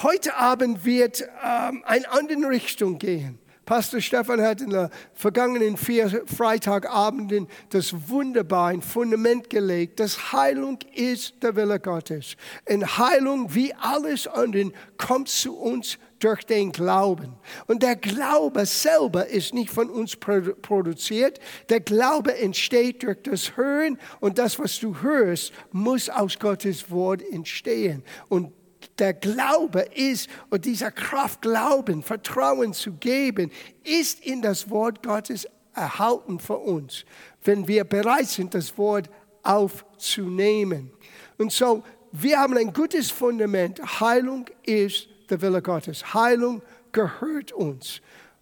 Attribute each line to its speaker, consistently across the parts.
Speaker 1: Heute Abend wird ähm, eine andere Richtung gehen. Pastor Stefan hat in den vergangenen vier Freitagabenden das wunderbar ein Fundament gelegt, dass Heilung ist der Wille Gottes. Und Heilung, wie alles andere, kommt zu uns durch den Glauben. Und der Glaube selber ist nicht von uns produziert. Der Glaube entsteht durch das Hören und das, was du hörst, muss aus Gottes Wort entstehen. Und der Glaube ist, und dieser Kraft Glauben, Vertrauen zu geben, ist in das Wort Gottes erhalten für uns, wenn wir bereit sind, das Wort aufzunehmen. Und so, wir haben ein gutes Fundament. Heilung ist der Wille Gottes. Heilung gehört uns,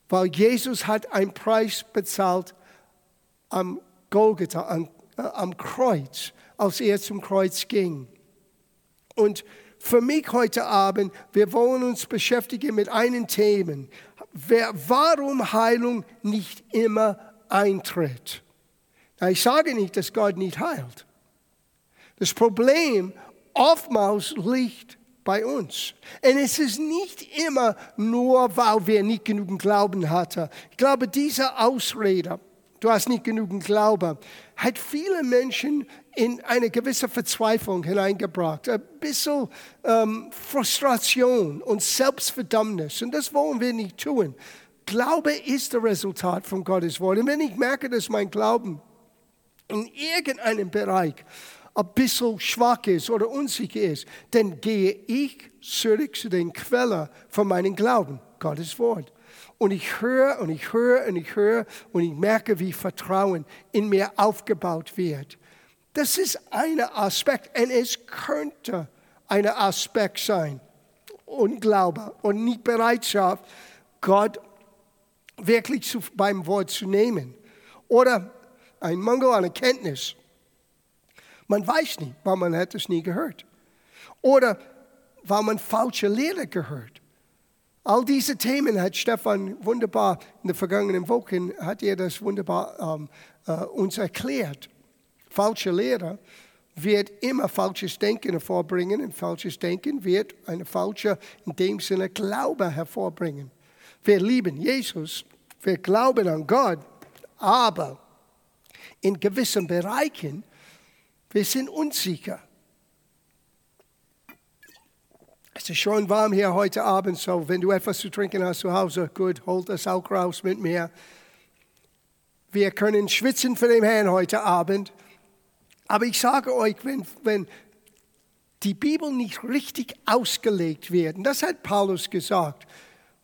Speaker 1: weil Jesus hat einen Preis bezahlt am Golgatha, am, äh, am Kreuz, als er zum Kreuz ging. Und für mich heute Abend, wir wollen uns beschäftigen mit einem Thema, warum Heilung nicht immer eintritt. Ich sage nicht, dass Gott nicht heilt. Das Problem oftmals liegt bei uns. Und es ist nicht immer nur, weil wir nicht genügend Glauben hatten. Ich glaube, diese Ausrede, du hast nicht genügend Glauben, hat viele Menschen in eine gewisse Verzweiflung hineingebracht. Ein bisschen ähm, Frustration und Selbstverdammnis. Und das wollen wir nicht tun. Glaube ist das Resultat von Gottes Wort. Und wenn ich merke, dass mein Glauben in irgendeinem Bereich ein bisschen schwach ist oder unsicher ist, dann gehe ich zurück zu den Quellen von meinem Glauben, Gottes Wort. Und ich höre und ich höre und ich höre und ich merke, wie Vertrauen in mir aufgebaut wird. Das ist ein Aspekt und es könnte ein Aspekt sein. Unglaube und nicht Bereitschaft, Gott wirklich zu, beim Wort zu nehmen. Oder ein Mangel an Erkenntnis. Man weiß nicht, weil man hat es nie gehört. Oder weil man falsche Lehre gehört. All diese Themen hat Stefan wunderbar in den vergangenen Wochen, hat er das wunderbar ähm, äh, uns erklärt. Falsche Lehre wird immer falsches Denken hervorbringen und falsches Denken wird eine falsche, in dem Sinne, Glaube hervorbringen. Wir lieben Jesus, wir glauben an Gott, aber in gewissen Bereichen wir sind unsicher. Es ist schon warm hier heute Abend, so wenn du etwas zu trinken hast zu Hause, gut, hol das auch raus mit mir. Wir können schwitzen für den Herrn heute Abend. Aber ich sage euch, wenn, wenn die Bibel nicht richtig ausgelegt wird, und das hat Paulus gesagt,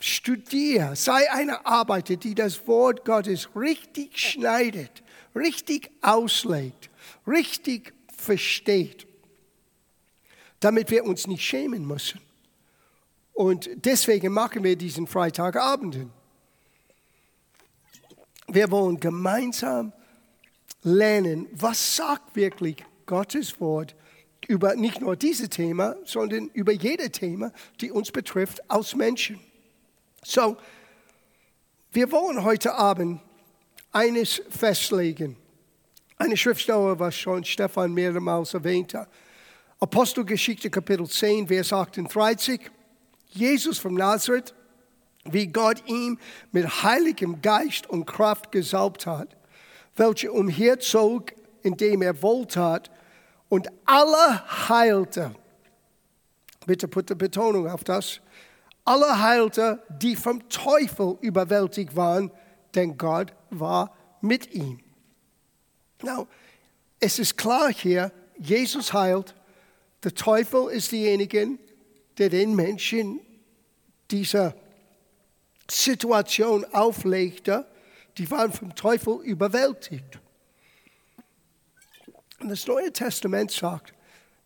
Speaker 1: studier, sei eine Arbeiter, die das Wort Gottes richtig schneidet, richtig auslegt, richtig versteht, damit wir uns nicht schämen müssen. Und deswegen machen wir diesen Freitagabenden. Wir wollen gemeinsam lernen, was sagt wirklich Gottes Wort über nicht nur dieses Thema, sondern über jedes Thema, die uns betrifft als Menschen. So, wir wollen heute Abend eines festlegen. Eine Schriftstelle, was schon Stefan mehrmals erwähnte. Apostelgeschichte Kapitel 10, Vers 38. Jesus von Nazareth, wie Gott ihm mit heiligem Geist und Kraft gesalbt hat, welcher umherzog, indem er wohltat und alle heilte. Bitte put Betonung auf das. Alle heilte, die vom Teufel überwältigt waren, denn Gott war mit ihm. Now, es ist klar hier, Jesus heilt, der Teufel ist derjenige, der den Menschen diese Situation auflegte, die waren vom Teufel überwältigt. Und das Neue Testament sagt,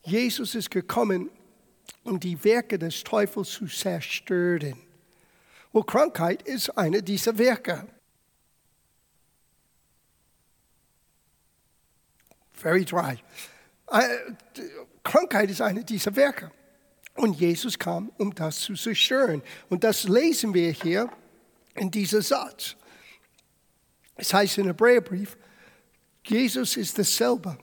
Speaker 1: Jesus ist gekommen, um die Werke des Teufels zu zerstören. Well, Krankheit ist eine dieser Werke. very dry. Krankheit ist eine dieser Werke. Und Jesus kam, um das zu zerstören. Und das lesen wir hier in diesem Satz. Es heißt im Hebräerbrief, Jesus ist dasselbe.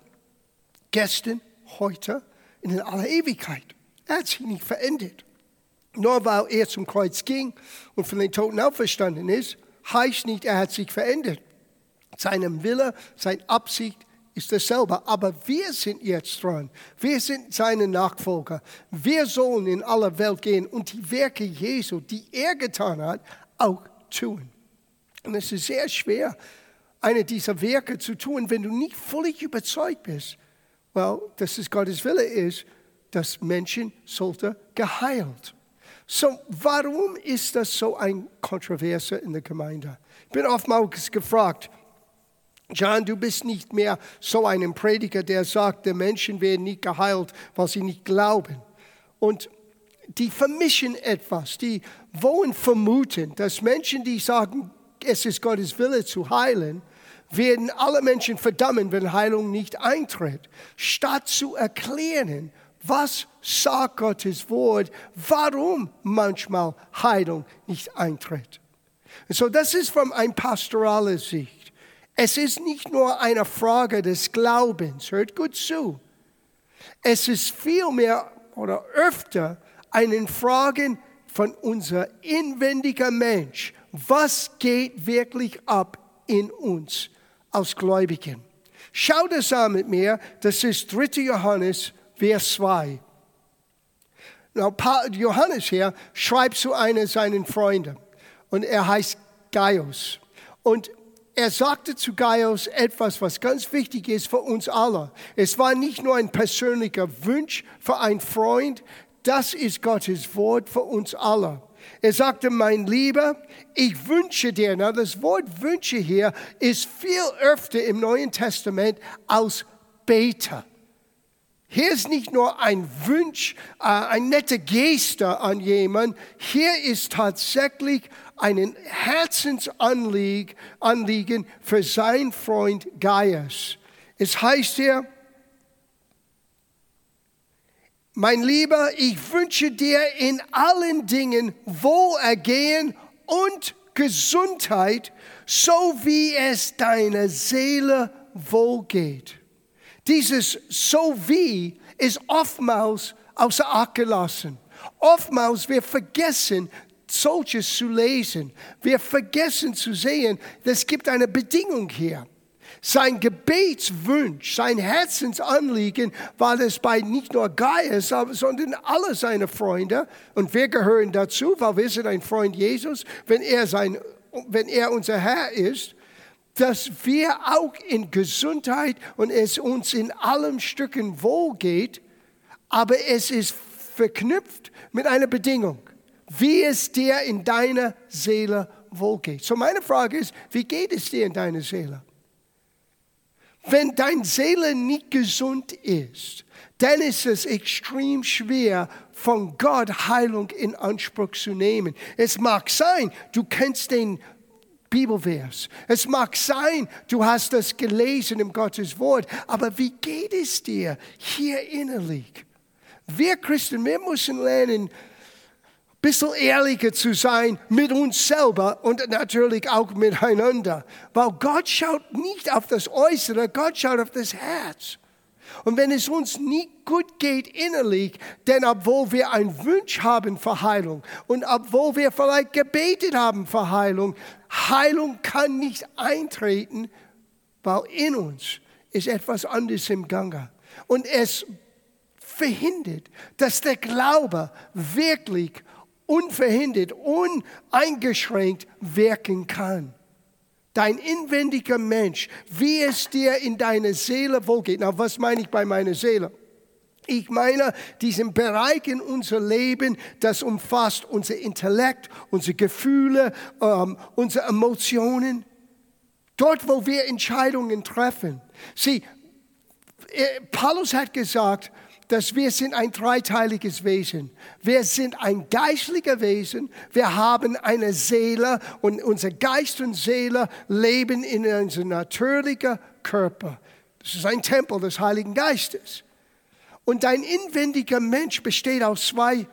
Speaker 1: Gestern, heute, in aller Ewigkeit. Er hat sich nicht verändert. Nur weil er zum Kreuz ging und von den Toten auferstanden ist, heißt nicht, er hat sich verändert. Seinem Wille, seine Absicht ist dasselbe. Aber wir sind jetzt dran. Wir sind seine Nachfolger. Wir sollen in alle Welt gehen und die Werke Jesu, die er getan hat, auch tun. Und es ist sehr schwer, eine dieser Werke zu tun, wenn du nicht völlig überzeugt bist, well, dass es Gottes Wille ist, dass Menschen sollte geheilt. So, warum ist das so ein Kontroverse in der Gemeinde? Ich bin oftmals gefragt, John, du bist nicht mehr so ein Prediger, der sagt, die Menschen werden nicht geheilt, weil sie nicht glauben. Und die vermischen etwas, die wollen vermuten, dass Menschen, die sagen, es ist Gottes Wille zu heilen, werden alle Menschen verdammen, wenn Heilung nicht eintritt, statt zu erklären, was sagt Gottes Wort, warum manchmal Heilung nicht eintritt. So, das ist von einer pastoralen Sicht. Es ist nicht nur eine Frage des Glaubens, hört gut zu. Es ist vielmehr oder öfter eine Frage von unser inwendiger Mensch. Was geht wirklich ab in uns als Gläubigen? Schau das an mit mir, das ist 3. Johannes, Vers 2. Johannes hier schreibt zu einem seinen Freunden und er heißt Gaius. Und er sagte zu Gaius etwas, was ganz wichtig ist für uns alle. Es war nicht nur ein persönlicher Wunsch für einen Freund, das ist Gottes Wort für uns alle. Er sagte, mein Lieber, ich wünsche dir, na, das Wort Wünsche hier ist viel öfter im Neuen Testament als Bete. Hier ist nicht nur ein Wunsch, äh, ein netter Geste an jemanden, hier ist tatsächlich ein Herzensanliegen für seinen Freund Gaius. Es heißt hier, mein Lieber, ich wünsche dir in allen Dingen Wohlergehen und Gesundheit, so wie es deiner Seele wohlgeht. Dieses so wie ist oftmals außer Acht gelassen. Oftmals wir vergessen, solches zu lesen. Wir vergessen zu sehen, es gibt eine Bedingung hier. Sein Gebetswunsch, sein Herzensanliegen war es bei nicht nur Gaius, sondern alle seine Freunde. Und wir gehören dazu, weil wir sind ein Freund Jesus, wenn er, sein, wenn er unser Herr ist dass wir auch in Gesundheit und es uns in allen Stücken wohl geht, aber es ist verknüpft mit einer Bedingung, wie es dir in deiner Seele wohl geht. So meine Frage ist, wie geht es dir in deiner Seele? Wenn deine Seele nicht gesund ist, dann ist es extrem schwer, von Gott Heilung in Anspruch zu nehmen. Es mag sein, du kennst den Bibelvers. Es mag sein, du hast das gelesen im Gottes Wort, aber wie geht es dir hier innerlich? Wir Christen, wir müssen lernen, bisschen ehrlicher zu sein mit uns selber und natürlich auch miteinander. Weil Gott schaut nicht auf das Äußere, Gott schaut auf das Herz. Und wenn es uns nicht gut geht innerlich, denn obwohl wir einen Wunsch haben für Heilung und obwohl wir vielleicht gebetet haben für Heilung, Heilung kann nicht eintreten, weil in uns ist etwas anderes im Gange. Und es verhindert, dass der Glaube wirklich unverhindert, uneingeschränkt wirken kann dein inwendiger Mensch, wie es dir in deiner Seele wohlgeht. Na, was meine ich bei meiner Seele? Ich meine diesen Bereich in unser Leben, das umfasst unser Intellekt, unsere Gefühle, ähm, unsere Emotionen. Dort, wo wir Entscheidungen treffen. Sieh, äh, Paulus hat gesagt, dass wir sind ein dreiteiliges Wesen. Wir sind ein geistlicher Wesen. Wir haben eine Seele und unser Geist und Seele leben in unserem natürlichen Körper. Das ist ein Tempel des Heiligen Geistes. Und dein inwendiger Mensch besteht aus zwei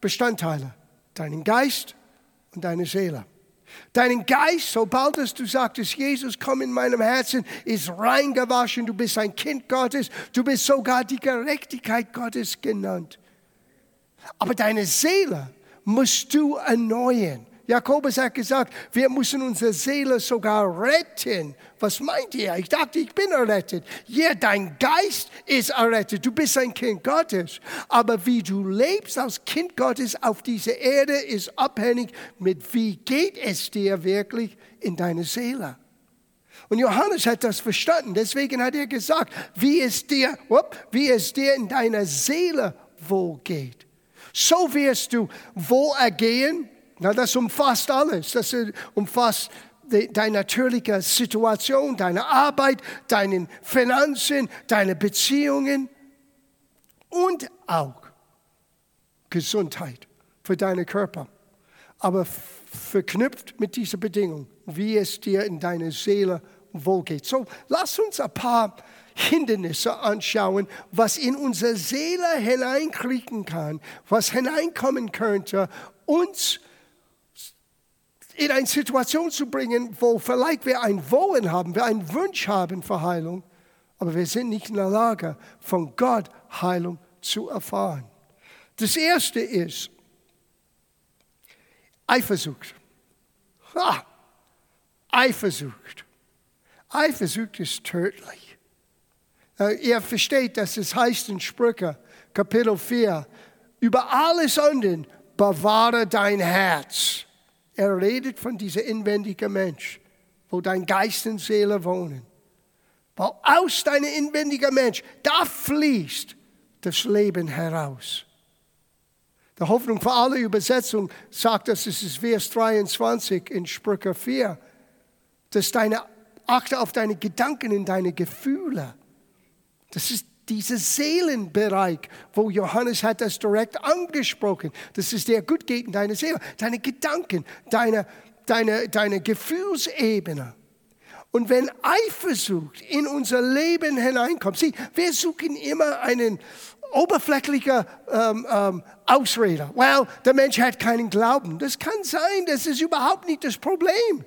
Speaker 1: Bestandteilen. Deinen Geist und deine Seele. Deinen Geist, sobald du sagtest, Jesus, komm in meinem Herzen, ist reingewaschen. Du bist ein Kind Gottes. Du bist sogar die Gerechtigkeit Gottes genannt. Aber deine Seele musst du erneuern. Jakobus hat gesagt, wir müssen unsere Seele sogar retten. Was meint ihr? Ich dachte, ich bin errettet. Ja, dein Geist ist errettet. Du bist ein Kind Gottes. Aber wie du lebst als Kind Gottes auf dieser Erde ist abhängig mit wie geht es dir wirklich in deiner Seele. Und Johannes hat das verstanden. Deswegen hat er gesagt, wie es dir, wie es dir in deiner Seele wohl geht. So wirst du wohl ergehen na, das umfasst alles. Das umfasst deine natürliche Situation, deine Arbeit, deine Finanzen, deine Beziehungen und auch Gesundheit für deinen Körper. Aber verknüpft mit dieser Bedingung, wie es dir in deiner Seele wohlgeht. So, lass uns ein paar Hindernisse anschauen, was in unsere Seele hineinkriegen kann, was hineinkommen könnte, uns in eine Situation zu bringen, wo vielleicht wir ein Wollen haben, wir einen Wunsch haben für Heilung, aber wir sind nicht in der Lage, von Gott Heilung zu erfahren. Das erste ist Eifersucht. Ha! Eifersucht. Eifersucht ist tödlich. Ihr versteht, dass es heißt in Sprüche, Kapitel 4, über alles anderen bewahre dein Herz er redet von dieser inwendigen Mensch, wo dein Geist und Seele wohnen. Weil aus deinem inwendigen Mensch, da fließt das Leben heraus. Die Hoffnung für alle Übersetzung sagt, dass es ist Vers 23 in Sprüche 4, dass deine achte auf deine Gedanken und deine Gefühle. Das ist dieser Seelenbereich, wo Johannes hat das direkt angesprochen, dass es dir gut geht in deiner Seele, deine Gedanken, deine, deine, deine Gefühlsebene. Und wenn Eifersucht in unser Leben hineinkommt, sieh, wir suchen immer einen oberflächlichen ähm, ähm, Ausrede. Well, der Mensch hat keinen Glauben. Das kann sein, das ist überhaupt nicht das Problem.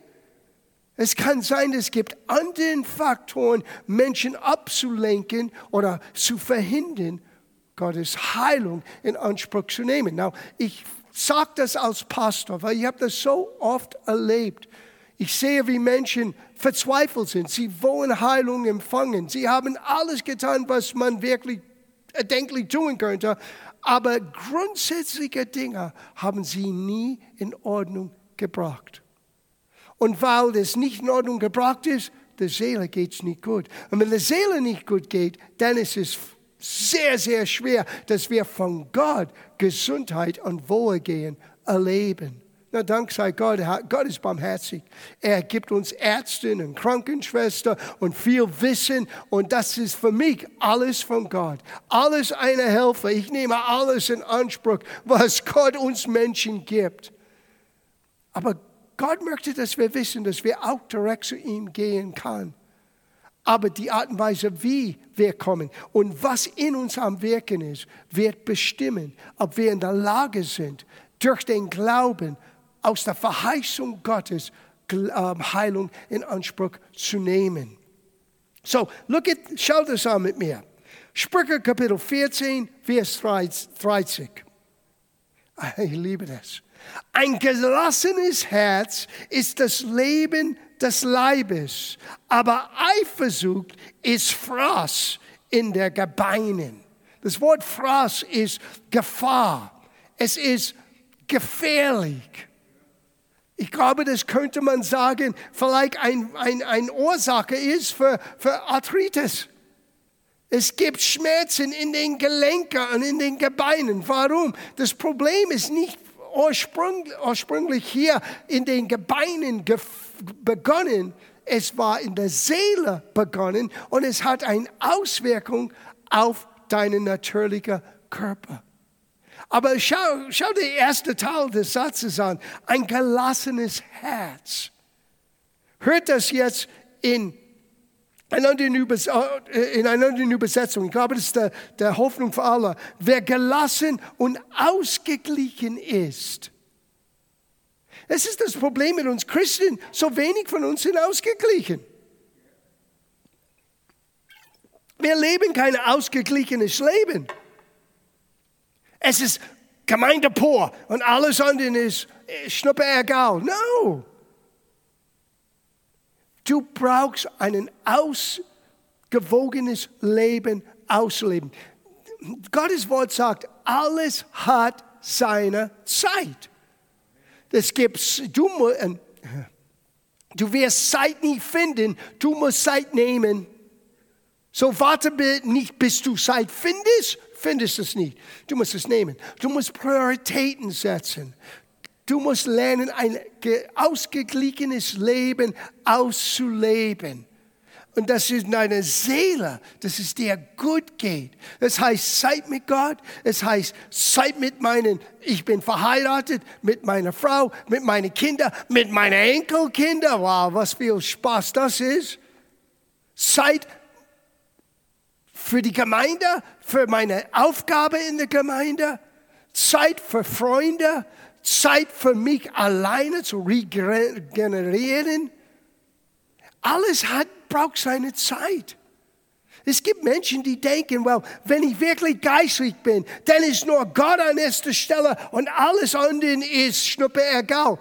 Speaker 1: Es kann sein, es gibt andere Faktoren, Menschen abzulenken oder zu verhindern, Gottes Heilung in Anspruch zu nehmen. Now, ich sage das als Pastor, weil ich habe das so oft erlebt. Ich sehe, wie Menschen verzweifelt sind. Sie wollen Heilung empfangen. Sie haben alles getan, was man wirklich erdenklich tun könnte. Aber grundsätzliche Dinge haben sie nie in Ordnung gebracht. Und weil das nicht in Ordnung gebracht ist, der Seele geht es nicht gut. Und wenn der Seele nicht gut geht, dann ist es sehr, sehr schwer, dass wir von Gott Gesundheit und Wohlgehen erleben. Na, dank sei Gott, Gott ist barmherzig. Er gibt uns Ärzte und Krankenschwestern und viel Wissen und das ist für mich alles von Gott. Alles eine Helfer. Ich nehme alles in Anspruch, was Gott uns Menschen gibt. Aber Gott möchte, dass wir wissen, dass wir auch direkt zu ihm gehen können. Aber die Art und Weise, wie wir kommen und was in uns am Wirken ist, wird bestimmen, ob wir in der Lage sind, durch den Glauben aus der Verheißung Gottes ähm, Heilung in Anspruch zu nehmen. So, look at, schau das an mit mir. Sprüche Kapitel 14, Vers 30. Ich liebe das. Ein gelassenes Herz ist das Leben des Leibes, aber Eifersucht ist Fraß in der Gebeinen. Das Wort Fraß ist Gefahr. Es ist gefährlich. Ich glaube, das könnte man sagen, vielleicht ein, ein, ein Ursache ist für, für Arthritis. Es gibt Schmerzen in den Gelenken und in den Gebeinen. Warum? Das Problem ist nicht ursprünglich hier in den Gebeinen begonnen, es war in der Seele begonnen und es hat eine Auswirkung auf deinen natürlichen Körper. Aber schau, schau den ersten Teil des Satzes an. Ein gelassenes Herz. Hört das jetzt in in einer anderen Übersetzung, ich glaube, das ist der, der Hoffnung für alle. Wer gelassen und ausgeglichen ist. Es ist das Problem mit uns Christen, so wenig von uns sind ausgeglichen. Wir leben kein ausgeglichenes Leben. Es ist Gemeinde pur und alles andere ist schnuppe egal. No. Du brauchst ein ausgewogenes Leben ausleben. Gottes Wort sagt, alles hat seine Zeit. Es gibt, du, du wirst Zeit nicht finden, du musst Zeit nehmen. So warte nicht, bis du Zeit findest, findest es nicht. Du musst es nehmen. Du musst Prioritäten setzen. Du musst lernen, ein ausgeglichenes Leben auszuleben. Und das ist deine Seele, dass es dir gut geht. Das heißt Zeit mit Gott, es heißt Zeit mit meinen, ich bin verheiratet, mit meiner Frau, mit meinen Kindern, mit meinen Enkelkindern. Wow, was viel Spaß das ist. Zeit für die Gemeinde, für meine Aufgabe in der Gemeinde, Zeit für Freunde, Zeit für mich alleine zu regenerieren. Alles hat braucht seine Zeit. Es gibt Menschen, die denken, well, wenn ich wirklich geistlich bin, dann ist nur Gott an erster Stelle und alles andere ist schnuppe egal.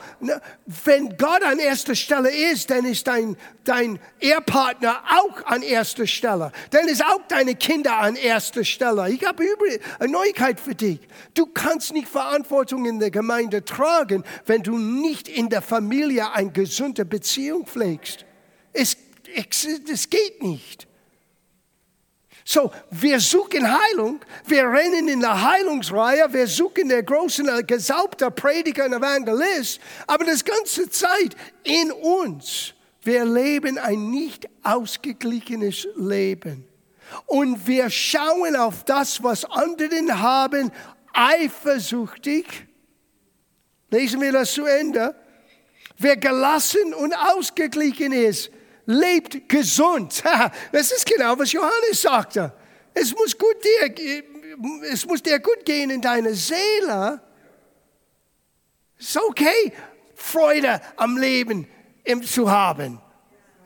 Speaker 1: Wenn Gott an erster Stelle ist, dann ist dein, dein Ehepartner auch an erster Stelle. Dann ist auch deine Kinder an erster Stelle. Ich habe eine Neuigkeit für dich. Du kannst nicht Verantwortung in der Gemeinde tragen, wenn du nicht in der Familie eine gesunde Beziehung pflegst. Es es geht nicht. So, wir suchen Heilung, wir rennen in der Heilungsreihe, wir suchen der großen, äh, gesaubte Prediger und Evangelist, aber das ganze Zeit in uns, wir leben ein nicht ausgeglichenes Leben. Und wir schauen auf das, was anderen haben, eifersüchtig. Lesen wir das zu Ende. Wer gelassen und ausgeglichen ist, lebt gesund. Das ist genau, was Johannes sagte. Es muss, gut dir, es muss dir gut gehen in deiner Seele. Es ist okay, Freude am Leben zu haben.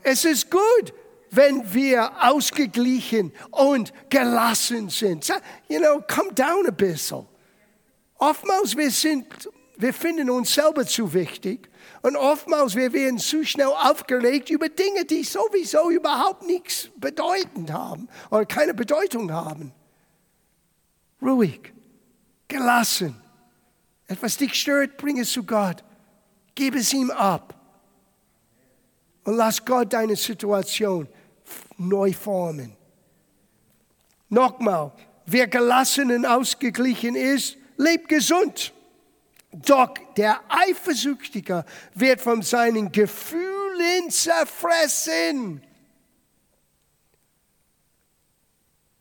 Speaker 1: Es ist gut, wenn wir ausgeglichen und gelassen sind. You know, come down a bisschen. Oftmals wir sind, wir finden uns selber zu wichtig und oftmals wir werden zu schnell aufgeregt über Dinge, die sowieso überhaupt nichts bedeutend haben oder keine Bedeutung haben. Ruhig, gelassen. Etwas dich stört, bring es zu Gott. Gib es ihm ab. Und lass Gott deine Situation neu formen. Nochmal, wer gelassen und ausgeglichen ist, lebt gesund. Doch der Eifersüchtige wird von seinen Gefühlen zerfressen.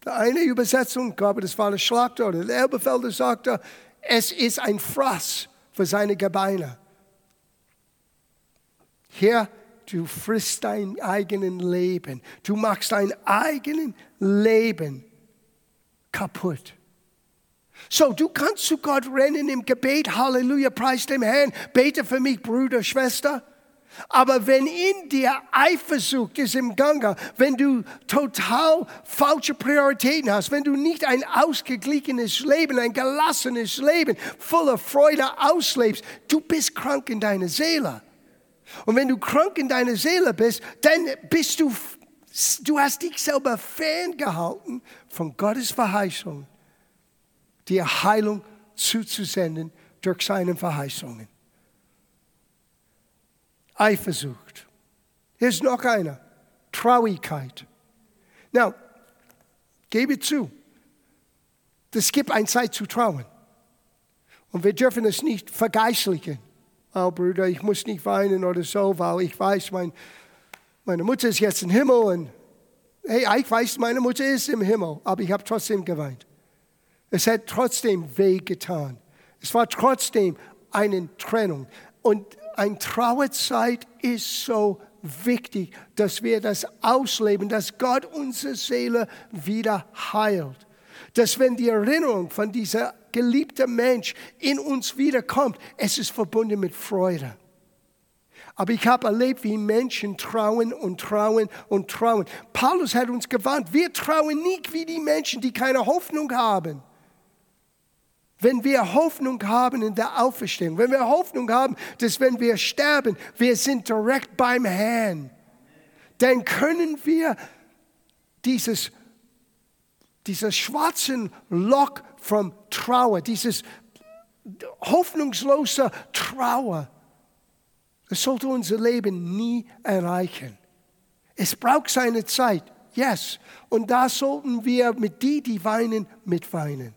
Speaker 1: Eine Übersetzung, glaube das war der Schlachter oder der Elbefelder sagte, es ist ein Fraß für seine Gebeine. Hier, du frisst dein eigenes Leben. Du machst dein eigenes Leben kaputt. So, du kannst zu Gott rennen im Gebet, Halleluja, preis dem Herrn, bete für mich, Bruder, Schwester. Aber wenn in dir Eifersucht ist im Gange, wenn du total falsche Prioritäten hast, wenn du nicht ein ausgeglichenes Leben, ein gelassenes Leben voller Freude auslebst, du bist krank in deiner Seele. Und wenn du krank in deiner Seele bist, dann bist du, du hast dich selber ferngehalten von Gottes Verheißung dir Heilung zuzusenden durch seine Verheißungen. Eifersucht. Hier ist noch einer. Traurigkeit. Now, gebe zu, es gibt eine Zeit zu trauen. Und wir dürfen es nicht vergeistlichen. Oh, Bruder, ich muss nicht weinen oder so, weil ich weiß, mein, meine Mutter ist jetzt im Himmel und hey, ich weiß, meine Mutter ist im Himmel, aber ich habe trotzdem geweint. Es hat trotzdem weh getan. Es war trotzdem eine Trennung. Und eine Trauerzeit ist so wichtig, dass wir das ausleben, dass Gott unsere Seele wieder heilt. Dass wenn die Erinnerung von dieser geliebten Mensch in uns wiederkommt, es ist verbunden mit Freude. Aber ich habe erlebt, wie Menschen trauen und trauen und trauen. Paulus hat uns gewarnt, wir trauen nicht wie die Menschen, die keine Hoffnung haben. Wenn wir Hoffnung haben in der Auferstehung, wenn wir Hoffnung haben, dass wenn wir sterben, wir sind direkt beim Herrn, dann können wir dieses, dieses schwarzen Lock von Trauer, dieses hoffnungslose Trauer, das sollte unser Leben nie erreichen. Es braucht seine Zeit, yes. Und da sollten wir mit die, die weinen, mitweinen.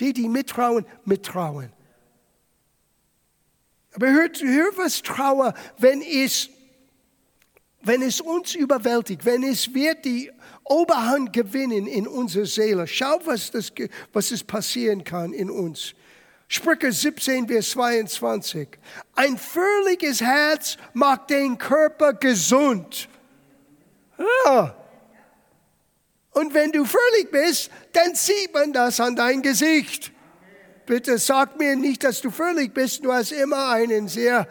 Speaker 1: Die, die mittrauen, mittrauen. Aber hört, hört was Trauer, wenn es, wenn es uns überwältigt, wenn es wird die Oberhand gewinnen in unserer Seele. Schau, was, das, was es passieren kann in uns. Sprüche 17, Vers 22. Ein fröhliches Herz macht den Körper gesund. Ja. Und wenn du fröhlich bist, dann sieht man das an dein Gesicht. Bitte sag mir nicht, dass du fröhlich bist. Du hast immer ein sehr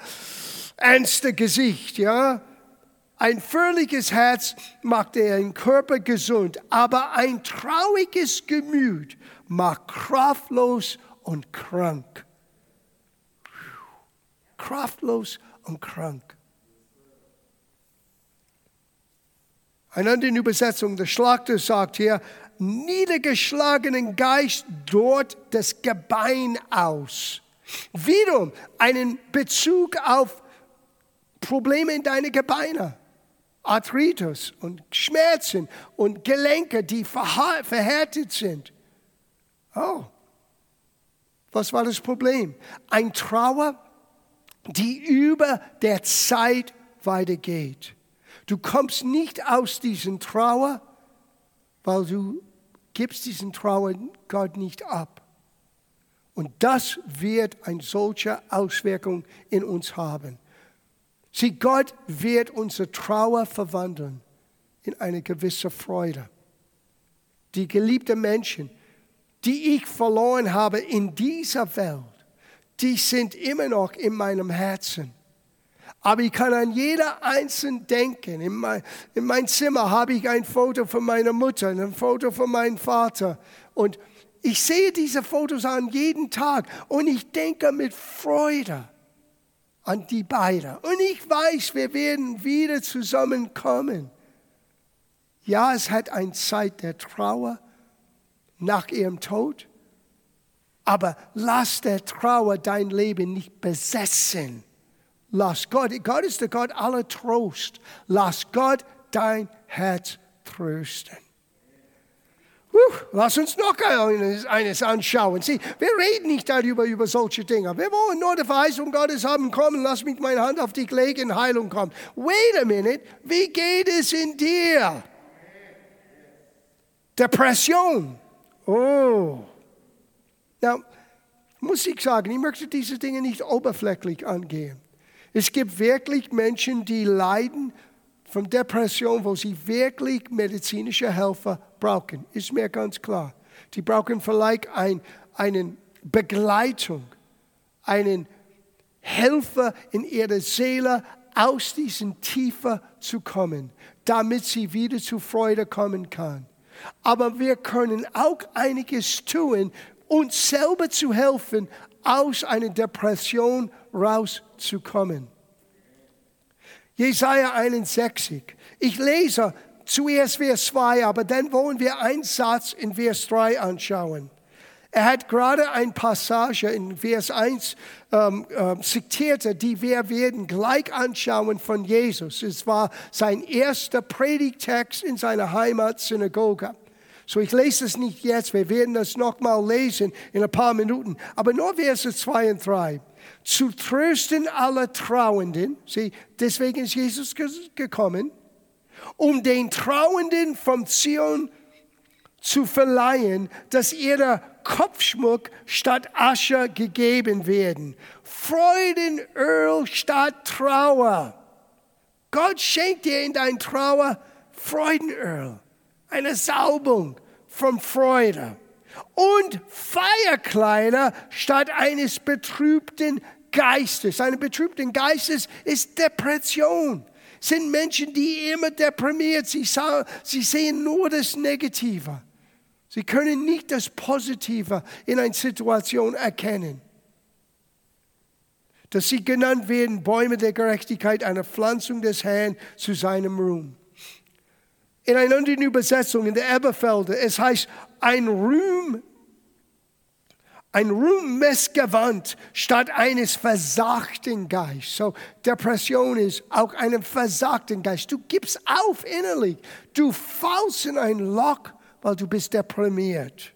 Speaker 1: ernstes Gesicht, ja? Ein fröhliches Herz macht den Körper gesund, aber ein trauriges Gemüt macht kraftlos und krank. Kraftlos und krank. Eine andere Übersetzung, der Schlachter sagt hier, niedergeschlagenen Geist dort das Gebein aus. Wiederum einen Bezug auf Probleme in deine Gebeine. Arthritis und Schmerzen und Gelenke, die verhärtet sind. Oh, was war das Problem? Ein Trauer, die über der Zeit weitergeht. Du kommst nicht aus diesem Trauer, weil du gibst diesen Trauer Gott nicht ab. Und das wird eine solche Auswirkung in uns haben. Sieh, Gott wird unsere Trauer verwandeln in eine gewisse Freude. Die geliebten Menschen, die ich verloren habe in dieser Welt, die sind immer noch in meinem Herzen. Aber ich kann an jeder einzelnen denken. In mein, in mein Zimmer habe ich ein Foto von meiner Mutter, ein Foto von meinem Vater. Und ich sehe diese Fotos an jeden Tag und ich denke mit Freude an die beiden. Und ich weiß, wir werden wieder zusammenkommen. Ja, es hat eine Zeit der Trauer, nach ihrem Tod. Aber lass der Trauer dein Leben nicht besessen. Lass Gott, Gott ist der Gott aller Trost. Lass Gott dein Herz trösten. Puh, lass uns noch eines, eines anschauen. Sieh, wir reden nicht darüber, über solche Dinge. Wir wollen nur die Verheißung Gottes haben, kommen, lass mich meine Hand auf dich legen, Heilung kommt. Wait a minute, wie geht es in dir? Depression. Oh. Now, muss ich sagen, ich möchte diese Dinge nicht oberflächlich angehen. Es gibt wirklich Menschen, die leiden von Depression, wo sie wirklich medizinische Helfer brauchen. Ist mir ganz klar. Die brauchen vielleicht ein, eine Begleitung, einen Helfer in ihrer Seele, aus diesen Tiefe zu kommen, damit sie wieder zu Freude kommen kann. Aber wir können auch einiges tun, uns selber zu helfen, aus einer Depression rauszukommen. Jesaja 61. Ich lese zuerst Vers 2, aber dann wollen wir einen Satz in Vers 3 anschauen. Er hat gerade eine Passage in Vers 1 ähm, äh, zitierte, die wir werden gleich anschauen von Jesus. Es war sein erster Predigtext in seiner Heimatsynagoge. So, ich lese es nicht jetzt, wir werden das nochmal lesen in ein paar Minuten, aber nur Verse 2 und 3. Zu trösten alle Trauenden, sieh, deswegen ist Jesus gekommen, um den Trauenden vom Zion zu verleihen, dass ihre Kopfschmuck statt Asche gegeben werden. Freudenöl statt Trauer. Gott schenkt dir in dein Trauer Freudenöl, eine Saubung von Freude. Und Feierkleider statt eines betrübten Geistes. Eine betrübten Geistes ist Depression. Sind Menschen, die immer deprimiert, sie, sie sehen nur das Negative. Sie können nicht das Positive in einer Situation erkennen. Dass sie genannt werden Bäume der Gerechtigkeit, eine Pflanzung des Herrn zu seinem Ruhm. In einer anderen Übersetzung, in der Eberfelder, es heißt, ein Ruhm ein Ruhmmessgewand statt eines versagten Geistes. So, Depression ist auch ein versagten Geist. Du gibst auf innerlich. Du fällst in ein Loch, weil du bist deprimiert.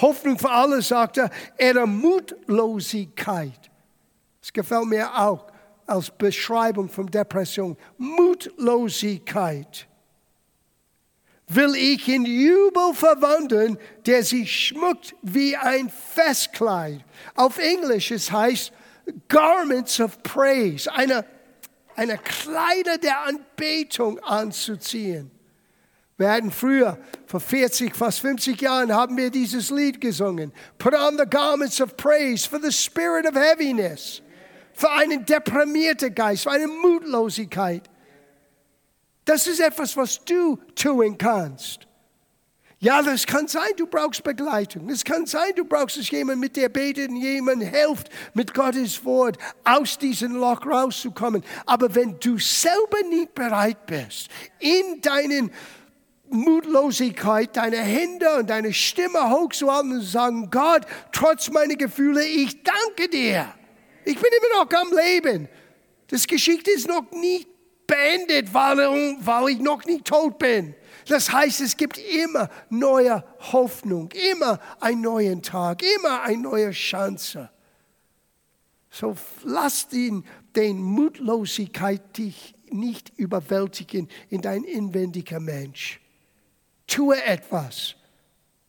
Speaker 1: Hoffnung für alle, sagt er, ihre Mutlosigkeit. Das gefällt mir auch als Beschreibung von Depression. Mutlosigkeit will ich in Jubel verwandeln, der sich schmückt wie ein Festkleid. Auf Englisch es heißt Garments of Praise, eine, eine Kleider der Anbetung anzuziehen. Wir hatten früher, vor 40, fast 50 Jahren, haben wir dieses Lied gesungen. Put on the garments of praise for the spirit of heaviness. Für einen deprimierten Geist, für eine Mutlosigkeit. Das ist etwas, was du tun kannst. Ja, das kann sein, du brauchst Begleitung. Es kann sein, du brauchst es jemand, mit der betet und jemand hilft, mit Gottes Wort aus diesem Loch rauszukommen. Aber wenn du selber nicht bereit bist, in deinen Mutlosigkeit, deine Hände und deine Stimme hochzuhalten und zu sagen, Gott, trotz meiner Gefühle, ich danke dir. Ich bin immer noch am Leben. Das Geschichte ist noch nicht beendet, weil, ich noch nicht tot bin. Das heißt, es gibt immer neue Hoffnung, immer einen neuen Tag, immer eine neue Chance. So lass den, den Mutlosigkeit dich nicht überwältigen in dein inwendiger Mensch. Tue etwas.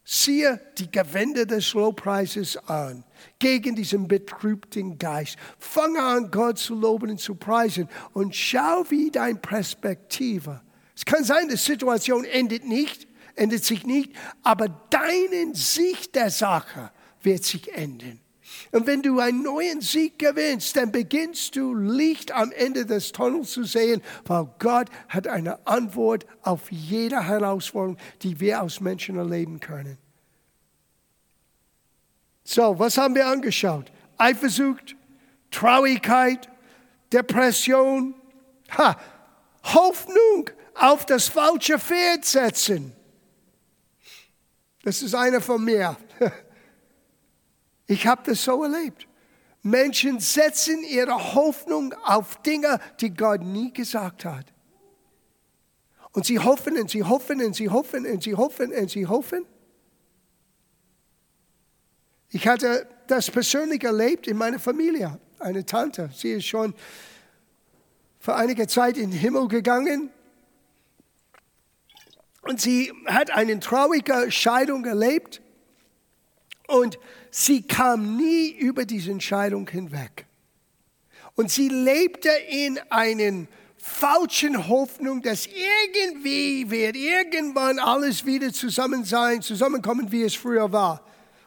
Speaker 1: Siehe die Gewände des Lobpreises an gegen diesen betrübten Geist. Fange an, Gott zu loben und zu preisen und schau, wie deine Perspektive. Es kann sein, die Situation endet nicht, endet sich nicht, aber deine Sicht der Sache wird sich ändern. Und wenn du einen neuen Sieg gewinnst, dann beginnst du Licht am Ende des Tunnels zu sehen, weil Gott hat eine Antwort auf jede Herausforderung, die wir als Menschen erleben können. So, was haben wir angeschaut? Eifersucht, Traurigkeit, Depression, ha, Hoffnung auf das falsche Pferd setzen. Das ist einer von mir. Ich habe das so erlebt. Menschen setzen ihre Hoffnung auf Dinge, die Gott nie gesagt hat. Und sie hoffen und sie hoffen und sie hoffen und sie hoffen und sie hoffen. Ich hatte das persönlich erlebt in meiner Familie. Eine Tante, sie ist schon vor einiger Zeit in den Himmel gegangen. Und sie hat eine traurige Scheidung erlebt. Und sie kam nie über diese Entscheidung hinweg. Und sie lebte in einer falschen Hoffnung, dass irgendwie wird irgendwann alles wieder zusammen sein, zusammenkommen, wie es früher war.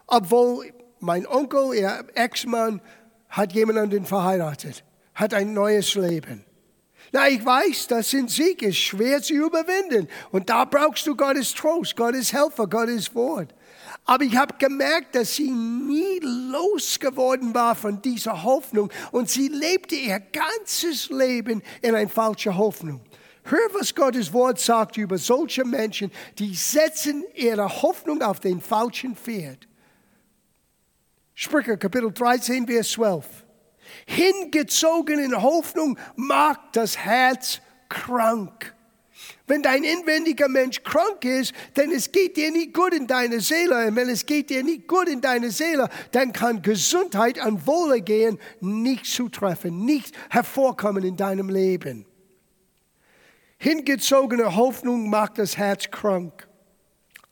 Speaker 1: Obwohl mein Onkel, ihr Ex-Mann, hat jemanden verheiratet, hat ein neues Leben. Na, ich weiß, das in Sieg ist schwer zu überwinden. Und da brauchst du Gottes Trost, Gottes Helfer, Gottes Wort. Aber ich habe gemerkt, dass sie nie losgeworden war von dieser Hoffnung und sie lebte ihr ganzes Leben in einer falschen Hoffnung. Hör, was Gottes Wort sagt über solche Menschen, die setzen ihre Hoffnung auf den falschen Pferd. Sprüche Kapitel 13, Vers 12. Hingezogen in Hoffnung macht das Herz krank. Wenn dein inwendiger Mensch krank ist, dann es geht dir nicht gut in deiner Seele. Und wenn es geht dir nicht gut in deiner Seele, dann kann Gesundheit und Wohlergehen nicht zutreffen, nicht hervorkommen in deinem Leben. Hingezogene Hoffnung macht das Herz krank.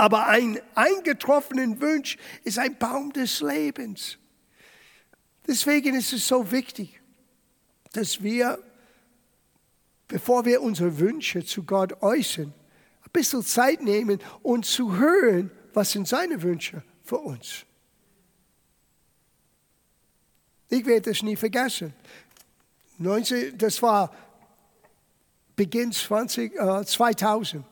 Speaker 1: Aber ein eingetroffenen Wunsch ist ein Baum des Lebens. Deswegen ist es so wichtig, dass wir bevor wir unsere Wünsche zu Gott äußern, ein bisschen Zeit nehmen und zu hören, was sind seine Wünsche für uns. Ich werde das nie vergessen. 19, das war Beginn 20, äh, 2000.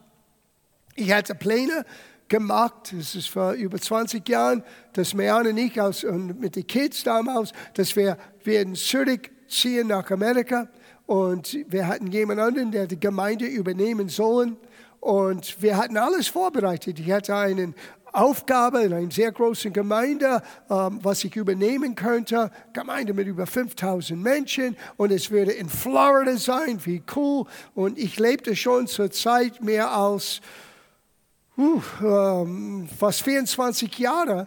Speaker 1: Ich hatte Pläne, gemacht. Das ist vor über 20 Jahren, dass Mejan und ich aus, und mit den Kids damals, dass wir, wir in Zürich ziehen nach Amerika. Und wir hatten jemanden anderen, der die Gemeinde übernehmen sollen. Und wir hatten alles vorbereitet. Ich hatte eine Aufgabe in einer sehr großen Gemeinde, ähm, was ich übernehmen könnte. Gemeinde mit über 5000 Menschen. Und es würde in Florida sein. Wie cool. Und ich lebte schon zur Zeit mehr als uh, fast 24 Jahre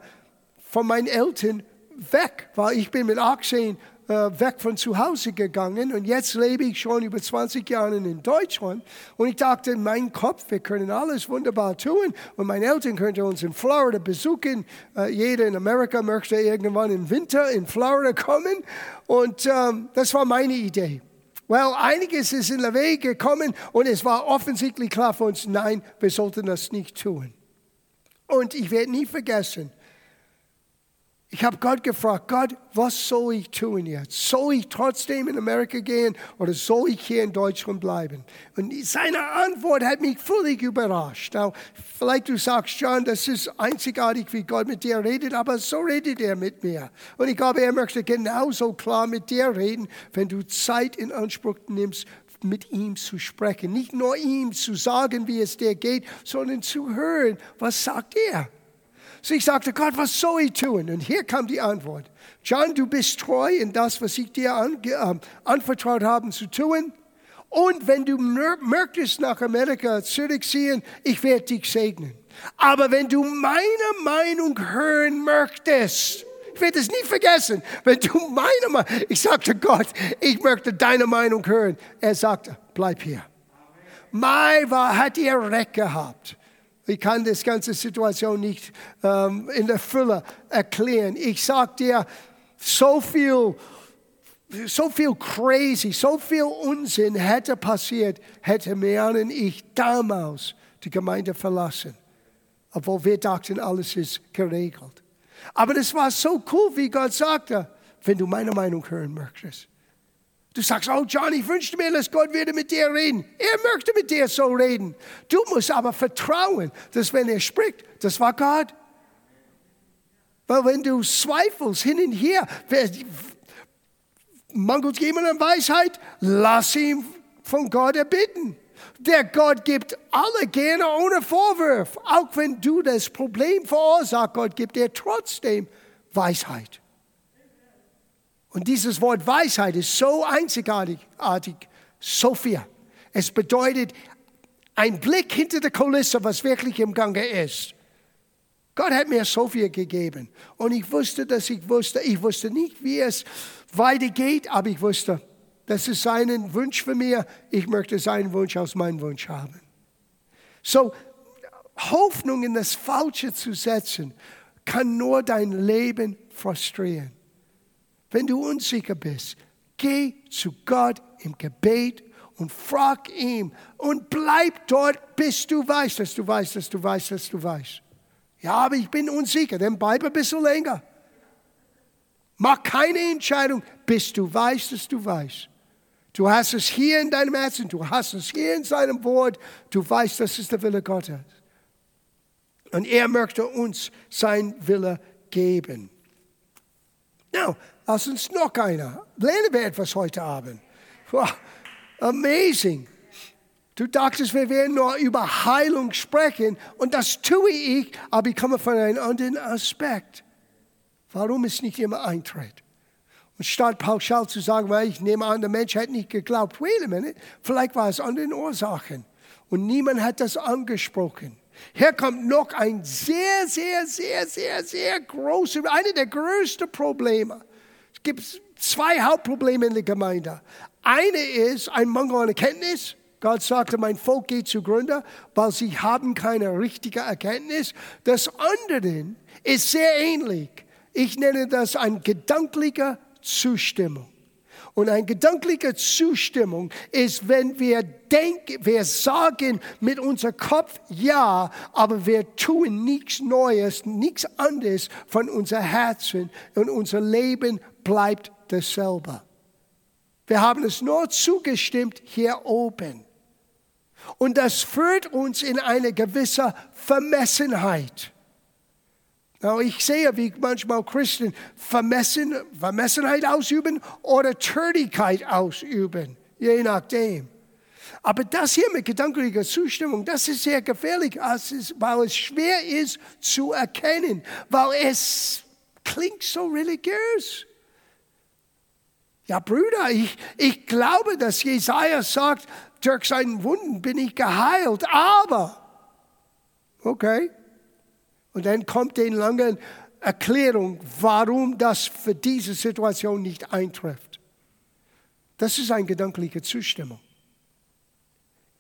Speaker 1: von meinen Eltern weg, weil ich bin mit 18 äh, weg von zu Hause gegangen und jetzt lebe ich schon über 20 Jahre in Deutschland und ich dachte in meinem Kopf, wir können alles wunderbar tun und meine Eltern könnten uns in Florida besuchen. Äh, jeder in Amerika möchte irgendwann im Winter in Florida kommen und ähm, das war meine Idee. Well, einiges ist in der Weg gekommen und es war offensichtlich klar für uns, nein, wir sollten das nicht tun. Und ich werde nie vergessen, ich habe Gott gefragt, Gott, was soll ich tun jetzt? Soll ich trotzdem in Amerika gehen oder soll ich hier in Deutschland bleiben? Und seine Antwort hat mich völlig überrascht. Now, vielleicht du sagst, John, das ist einzigartig, wie Gott mit dir redet, aber so redet er mit mir. Und ich glaube, er möchte genauso klar mit dir reden, wenn du Zeit in Anspruch nimmst, mit ihm zu sprechen. Nicht nur ihm zu sagen, wie es dir geht, sondern zu hören, was sagt er. So ich sagte, Gott, was soll ich tun? Und hier kam die Antwort. John, du bist treu in das, was ich dir an, äh, anvertraut habe zu tun. Und wenn du möchtest nach Amerika zurückziehen, ich werde dich segnen. Aber wenn du meine Meinung hören möchtest, ich werde es nie vergessen, wenn du meine Meinung, ich sagte Gott, ich möchte deine Meinung hören. Er sagte, bleib hier. Mai war, hat ihr Recht gehabt. Ich kann das ganze Situation nicht ähm, in der Fülle erklären. Ich sag dir, so viel, so viel crazy, so viel Unsinn hätte passiert, hätte Mian und ich damals die Gemeinde verlassen. Obwohl wir dachten, alles ist geregelt. Aber das war so cool, wie Gott sagte, wenn du meine Meinung hören möchtest. Du sagst, oh John, ich wünschte mir, dass Gott würde mit dir reden. Er möchte mit dir so reden. Du musst aber vertrauen, dass wenn er spricht, das war Gott. Weil wenn du zweifelst hin und her, mangelt jemand an Weisheit, lass ihn von Gott erbitten. Der Gott gibt alle gerne ohne Vorwurf. Auch wenn du das Problem verursachst, Gott gibt dir trotzdem Weisheit. Und dieses Wort Weisheit ist so einzigartig, Sophia. Es bedeutet ein Blick hinter die Kulisse, was wirklich im Gange ist. Gott hat mir Sophia gegeben. Und ich wusste, dass ich wusste, ich wusste nicht, wie es weitergeht, aber ich wusste, das ist sein Wunsch für mich. Ich möchte seinen Wunsch aus meinem Wunsch haben. So, Hoffnung in das Falsche zu setzen, kann nur dein Leben frustrieren. Wenn du unsicher bist, geh zu Gott im Gebet und frag ihn und bleib dort, bis du weißt, dass du weißt, dass du weißt, dass du weißt. Ja, aber ich bin unsicher, dann bleib ein bisschen länger. Mach keine Entscheidung, bis du weißt, dass du weißt. Du hast es hier in deinem Herzen, du hast es hier in seinem Wort, du weißt, das ist der Wille Gottes. Und er möchte uns sein Wille geben. Now, Lass uns noch einer. Lernen wir etwas heute Abend. Wow, amazing. Du dachtest, wir werden nur über Heilung sprechen und das tue ich, aber ich komme von einem anderen Aspekt. Warum es nicht immer eintritt. Und statt pauschal zu sagen, weil ich nehme an, der Mensch hat nicht geglaubt, wait a minute, vielleicht war es an den Ursachen. Und niemand hat das angesprochen. Hier kommt noch ein sehr, sehr, sehr, sehr, sehr großes, eine der größten Probleme gibt zwei Hauptprobleme in der Gemeinde. Eine ist ein Mangel an Erkenntnis. Gott sagte, mein Volk geht zugrunde, weil sie haben keine richtige Erkenntnis. Das andere ist sehr ähnlich. Ich nenne das eine gedankliche Zustimmung. Und eine gedankliche Zustimmung ist, wenn wir denken, wir sagen mit unserem Kopf ja, aber wir tun nichts Neues, nichts anderes von unserem Herzen und unser Leben bleibt dasselbe. Wir haben es nur zugestimmt hier oben. Und das führt uns in eine gewisse Vermessenheit. Ich sehe, wie manchmal Christen Vermessen, Vermessenheit ausüben oder Törtigkeit ausüben, je nachdem. Aber das hier mit gedanklicher Zustimmung, das ist sehr gefährlich, weil es schwer ist zu erkennen, weil es klingt so religiös. Ja, Brüder, ich, ich glaube, dass Jesaja sagt, durch seinen Wunden bin ich geheilt, aber, okay. Und dann kommt die lange Erklärung, warum das für diese Situation nicht eintrifft. Das ist eine gedankliche Zustimmung.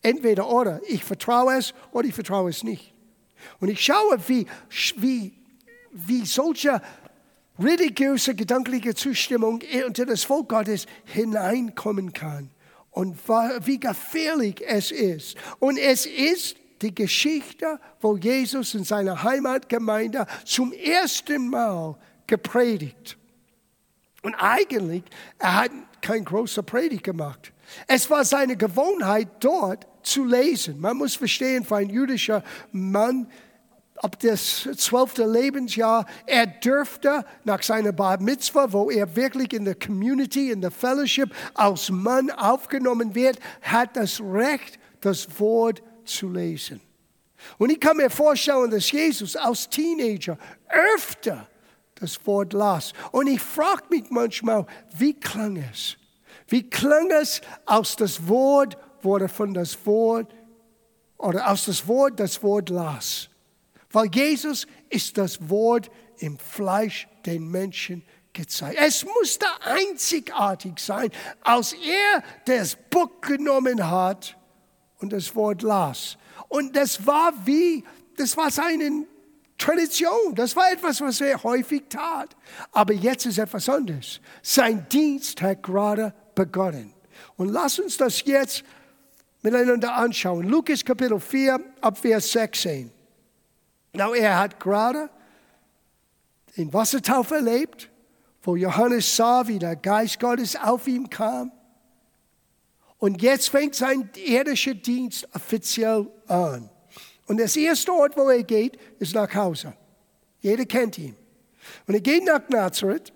Speaker 1: Entweder oder, ich vertraue es oder ich vertraue es nicht. Und ich schaue, wie, wie, wie solche religiöse, gedankliche Zustimmung unter das Volk Gottes hineinkommen kann und wie gefährlich es ist. Und es ist die Geschichte, wo Jesus in seiner Heimatgemeinde zum ersten Mal gepredigt. Und eigentlich, er hat kein großer Predigt gemacht. Es war seine Gewohnheit, dort zu lesen. Man muss verstehen, für ein jüdischer Mann, ab das zwölfte Lebensjahr, er dürfte nach seiner Bar Mitzvah, wo er wirklich in der Community, in der Fellowship als Mann aufgenommen wird, hat das Recht, das Wort zu lesen. Und ich kann mir vorstellen, dass Jesus als Teenager öfter das Wort las. Und ich frage mich manchmal, wie klang es? Wie klang es, aus das Wort wurde von das Wort oder aus das Wort das Wort las? Weil Jesus ist das Wort im Fleisch den Menschen gezeigt. Es musste einzigartig sein, als er das Buch genommen hat und das Wort las. Und das war wie, das war seine Tradition. Das war etwas, was er häufig tat. Aber jetzt ist etwas anderes. Sein Dienst hat gerade begonnen. Und lass uns das jetzt miteinander anschauen. Lukas Kapitel 4, ab Vers 16. Now, er hat gerade den Wassertaufe erlebt, wo Johannes sah, wie der Geist Gottes auf ihm kam. Und jetzt fängt sein irdischer Dienst offiziell an. Und das erste Ort, wo er geht, ist nach Hause. Jeder kennt ihn. Und er geht nach Nazareth,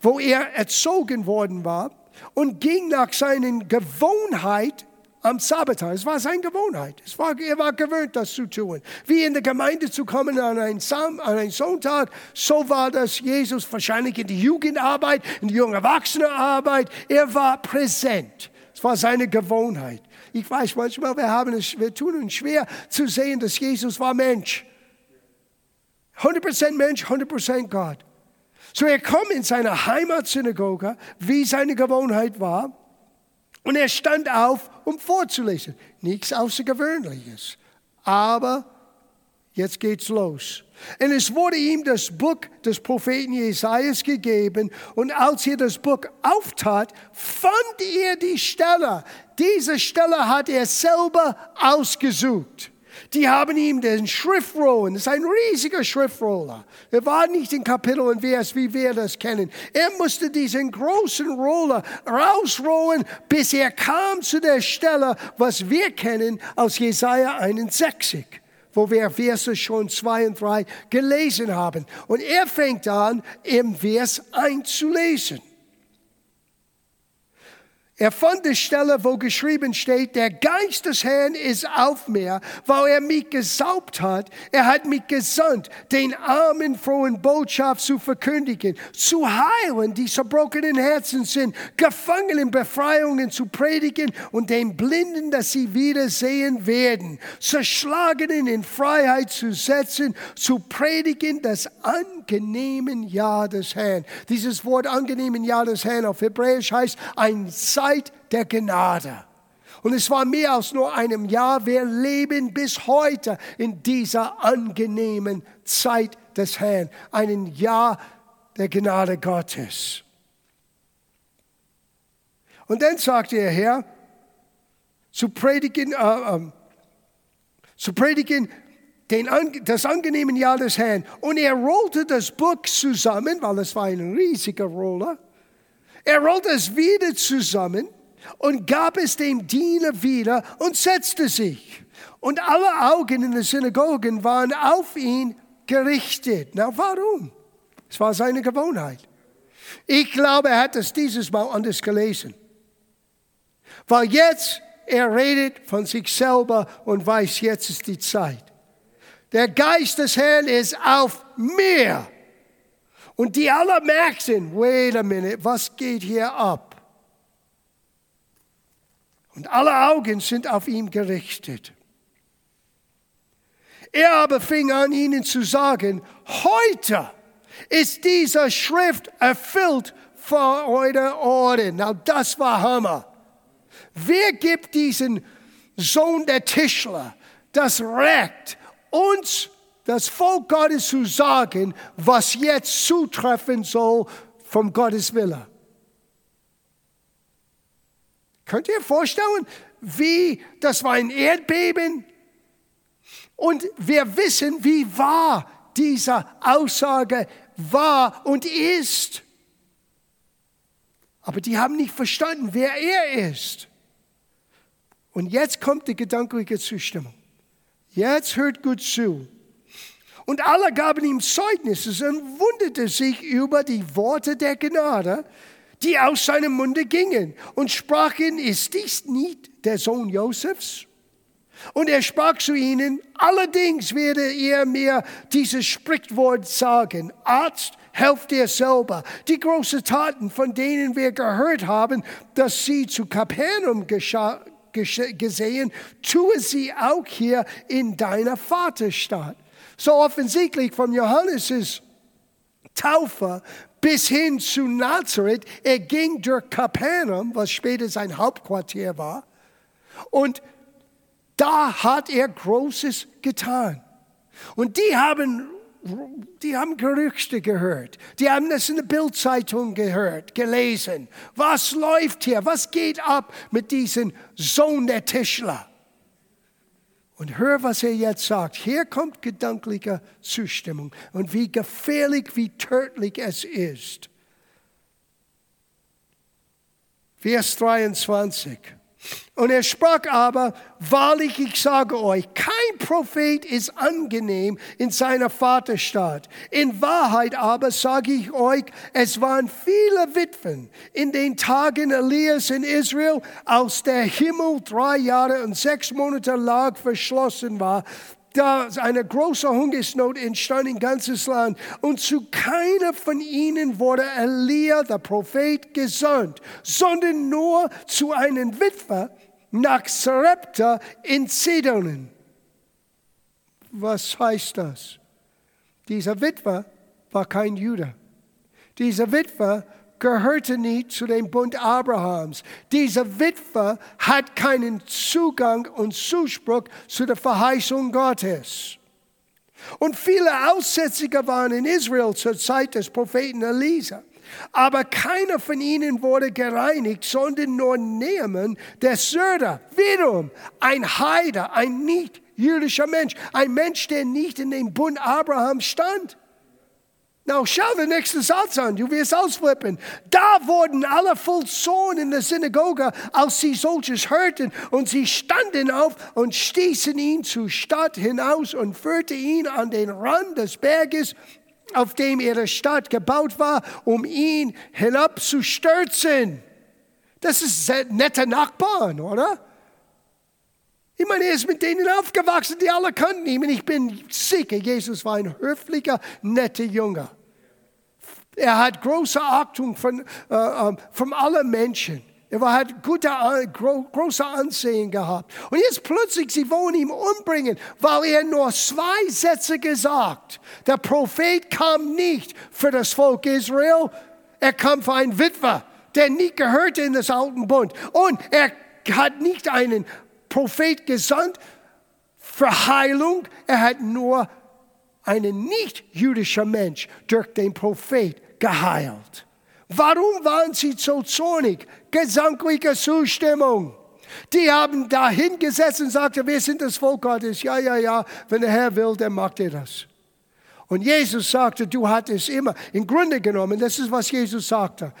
Speaker 1: wo er erzogen worden war, und ging nach seinen Gewohnheit am Sabbattag. Es war seine Gewohnheit. Es war, er war gewöhnt, das zu tun. Wie in der Gemeinde zu kommen an einen, Sam, an einen Sonntag, so war das Jesus wahrscheinlich in die Jugendarbeit, in die junge Erwachsenenarbeit. Er war präsent. Es war seine Gewohnheit. Ich weiß manchmal, wir, haben es, wir tun uns schwer zu sehen, dass Jesus war Mensch. 100% Mensch, 100% Gott. So er kommt in seine Heimatsynagoge, wie seine Gewohnheit war. Und er stand auf, um vorzulesen. Nichts Außergewöhnliches. Aber jetzt geht's los. Und es wurde ihm das Buch des Propheten Jesajas gegeben. Und als er das Buch auftat, fand er die Stelle. Diese Stelle hat er selber ausgesucht. Die haben ihm den Schriftrollen, das ist ein riesiger Schriftroller. Er war nicht in Kapitel und Vers, wie wir das kennen. Er musste diesen großen Roller rausrollen, bis er kam zu der Stelle, was wir kennen aus Jesaja 61 wo wir Verse schon zwei und drei gelesen haben. Und er fängt an, im Vers 1 zu lesen. Er fand die Stelle, wo geschrieben steht, der Geist des Herrn ist auf mir, weil er mich gesaubt hat. Er hat mich gesandt, den armen frohen Botschaft zu verkündigen, zu heilen, die zerbrochenen Herzen sind, Gefangenen Befreiungen zu predigen und den Blinden, dass sie wieder sehen werden, Zerschlagenen in Freiheit zu setzen, zu predigen das angenehmen Jahr des Herrn. Dieses Wort angenehmen Jahr des Herrn auf Hebräisch heißt ein Zeit der Gnade. Und es war mehr als nur einem Jahr. Wir leben bis heute in dieser angenehmen Zeit des Herrn. Ein Jahr der Gnade Gottes. Und dann sagte er Herr, zu predigen, äh, äh, zu predigen den, das angenehme Jahr des Herrn. Und er rollte das Buch zusammen, weil es war ein riesiger Roller. Er rollte es wieder zusammen und gab es dem Diener wieder und setzte sich. Und alle Augen in den Synagogen waren auf ihn gerichtet. Na, warum? Es war seine Gewohnheit. Ich glaube, er hat es dieses Mal anders gelesen. Weil jetzt, er redet von sich selber und weiß, jetzt ist die Zeit. Der Geist des Herrn ist auf mir. Und die alle merken, wait a minute, was geht hier ab? Und alle Augen sind auf ihn gerichtet. Er aber fing an, ihnen zu sagen, heute ist diese Schrift erfüllt vor eure Ohren. Na, das war Hammer. Wer gibt diesen Sohn der Tischler das Recht, uns, das Volk Gottes zu sagen, was jetzt zutreffen soll vom Gottes Wille? Könnt ihr vorstellen, wie das war ein Erdbeben? Und wir wissen, wie wahr diese Aussage war und ist. Aber die haben nicht verstanden, wer er ist. Und jetzt kommt die gedankliche Zustimmung. Jetzt hört gut zu. Und alle gaben ihm Zeugnisses und wunderte sich über die Worte der Gnade, die aus seinem Munde gingen und sprachen, ist dies nicht der Sohn Josefs? Und er sprach zu ihnen, allerdings werde ihr mir dieses Sprichwort sagen, Arzt, helft dir selber. Die großen Taten, von denen wir gehört haben, dass sie zu Kapernaum geschah, gesehen, tue sie auch hier in deiner Vaterstadt. So offensichtlich von Johannes' Taufe bis hin zu Nazareth. Er ging durch Kapernaum, was später sein Hauptquartier war. Und da hat er Großes getan. Und die haben, die haben Gerüchte gehört. Die haben das in der Bildzeitung gehört, gelesen. Was läuft hier? Was geht ab mit diesem Sohn der Tischler? Und hör, was er jetzt sagt. Hier kommt gedankliche Zustimmung und wie gefährlich, wie tödlich es ist. Vers 23. Und er sprach aber, wahrlich, ich sage euch, kein Prophet ist angenehm in seiner Vaterstadt. In Wahrheit aber sage ich euch, es waren viele Witwen in den Tagen Elias in Israel, als der Himmel drei Jahre und sechs Monate lang verschlossen war, da eine große Hungersnot entstand im ganzen Land und zu keiner von ihnen wurde Elia, der Prophet, gesandt, sondern nur zu einem Witwer nach Sarepta in Sidon. Was heißt das? Dieser Witwer war kein Jude. Dieser Witwer gehörte nicht zu dem Bund Abrahams. Dieser Witwer hat keinen Zugang und Zuspruch zu der Verheißung Gottes. Und viele Aussätzige waren in Israel zur Zeit des Propheten Elisa. Aber keiner von ihnen wurde gereinigt, sondern nur Naaman, der Söder, wiederum ein Heider, ein nicht jüdischer Mensch, ein Mensch, der nicht in dem Bund Abrahams stand. Now schau den nächsten Satz an, du wirst ausflippen. Da wurden alle voll Zorn in der Synagoge, als sie solches hörten, und sie standen auf und stießen ihn zur Stadt hinaus und führten ihn an den Rand des Berges, auf dem ihre Stadt gebaut war, um ihn hinabzustürzen. Das ist nette Nachbarn, oder? Ich meine, er ist mit denen aufgewachsen, die alle kannten ihn. Und ich bin sicher, Jesus war ein höflicher, netter Junge. Er hat große Achtung von, äh, äh, von allen Menschen. Er hat gute, gro große Ansehen gehabt. Und jetzt plötzlich, sie wollen ihn umbringen, weil er nur zwei Sätze gesagt. Der Prophet kam nicht für das Volk Israel, er kam für einen Witwer, der nicht gehörte in das alten Bund. Und er hat nicht einen Prophet gesandt für Heilung. Er hat nur einen nicht-jüdischen Mensch durch den Prophet geheilt. Warum waren sie so zornig? Gesankliche Zustimmung. Die haben da hingesetzt und sagten, wir sind das Volk Gottes. Ja, ja, ja, wenn der Herr will, dann macht er das. Und Jesus sagte, du hattest immer, im Grunde genommen, das ist, was Jesus sagte,